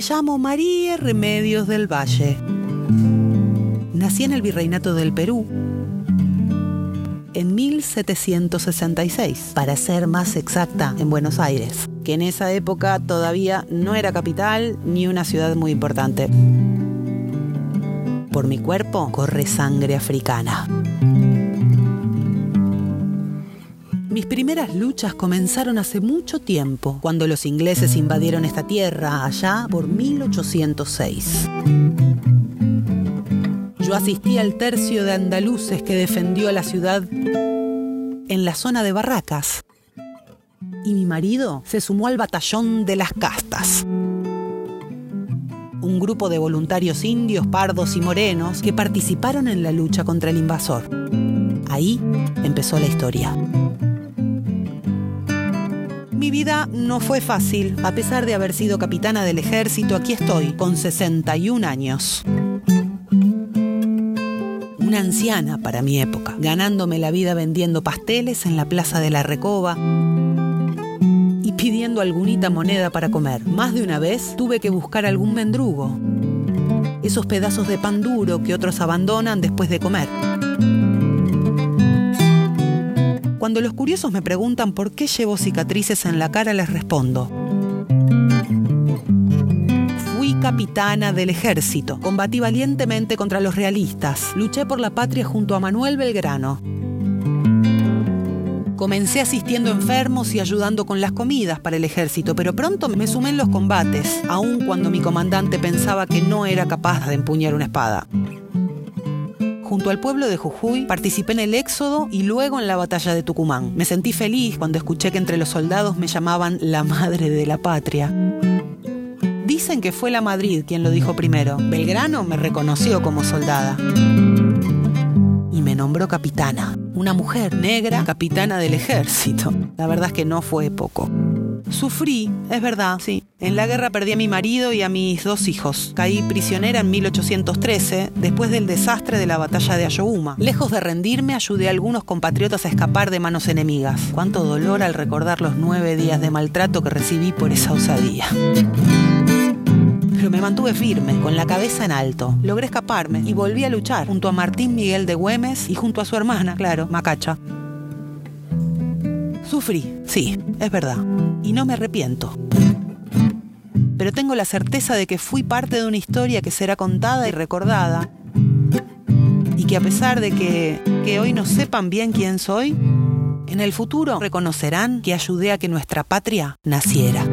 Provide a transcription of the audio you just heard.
Me llamo María Remedios del Valle. Nací en el Virreinato del Perú en 1766, para ser más exacta, en Buenos Aires, que en esa época todavía no era capital ni una ciudad muy importante. Por mi cuerpo corre sangre africana. Mis primeras luchas comenzaron hace mucho tiempo, cuando los ingleses invadieron esta tierra, allá por 1806. Yo asistí al tercio de andaluces que defendió la ciudad en la zona de Barracas. Y mi marido se sumó al batallón de las castas. Un grupo de voluntarios indios, pardos y morenos que participaron en la lucha contra el invasor. Ahí empezó la historia. Mi vida no fue fácil. A pesar de haber sido capitana del ejército, aquí estoy, con 61 años una anciana para mi época, ganándome la vida vendiendo pasteles en la Plaza de la Recoba y pidiendo algunita moneda para comer. Más de una vez tuve que buscar algún mendrugo, esos pedazos de pan duro que otros abandonan después de comer. Cuando los curiosos me preguntan por qué llevo cicatrices en la cara, les respondo capitana del ejército. Combatí valientemente contra los realistas. Luché por la patria junto a Manuel Belgrano. Comencé asistiendo enfermos y ayudando con las comidas para el ejército, pero pronto me sumé en los combates, aun cuando mi comandante pensaba que no era capaz de empuñar una espada. Junto al pueblo de Jujuy participé en el éxodo y luego en la batalla de Tucumán. Me sentí feliz cuando escuché que entre los soldados me llamaban la madre de la patria. Dicen que fue la Madrid quien lo dijo primero. Belgrano me reconoció como soldada. Y me nombró capitana. Una mujer negra, capitana del ejército. La verdad es que no fue poco. Sufrí, es verdad, sí. En la guerra perdí a mi marido y a mis dos hijos. Caí prisionera en 1813, después del desastre de la batalla de Ayohuma. Lejos de rendirme, ayudé a algunos compatriotas a escapar de manos enemigas. Cuánto dolor al recordar los nueve días de maltrato que recibí por esa osadía pero me mantuve firme, con la cabeza en alto. Logré escaparme y volví a luchar junto a Martín Miguel de Güemes y junto a su hermana, claro, Macacha. Sufrí, sí, es verdad, y no me arrepiento. Pero tengo la certeza de que fui parte de una historia que será contada y recordada, y que a pesar de que, que hoy no sepan bien quién soy, en el futuro reconocerán que ayudé a que nuestra patria naciera.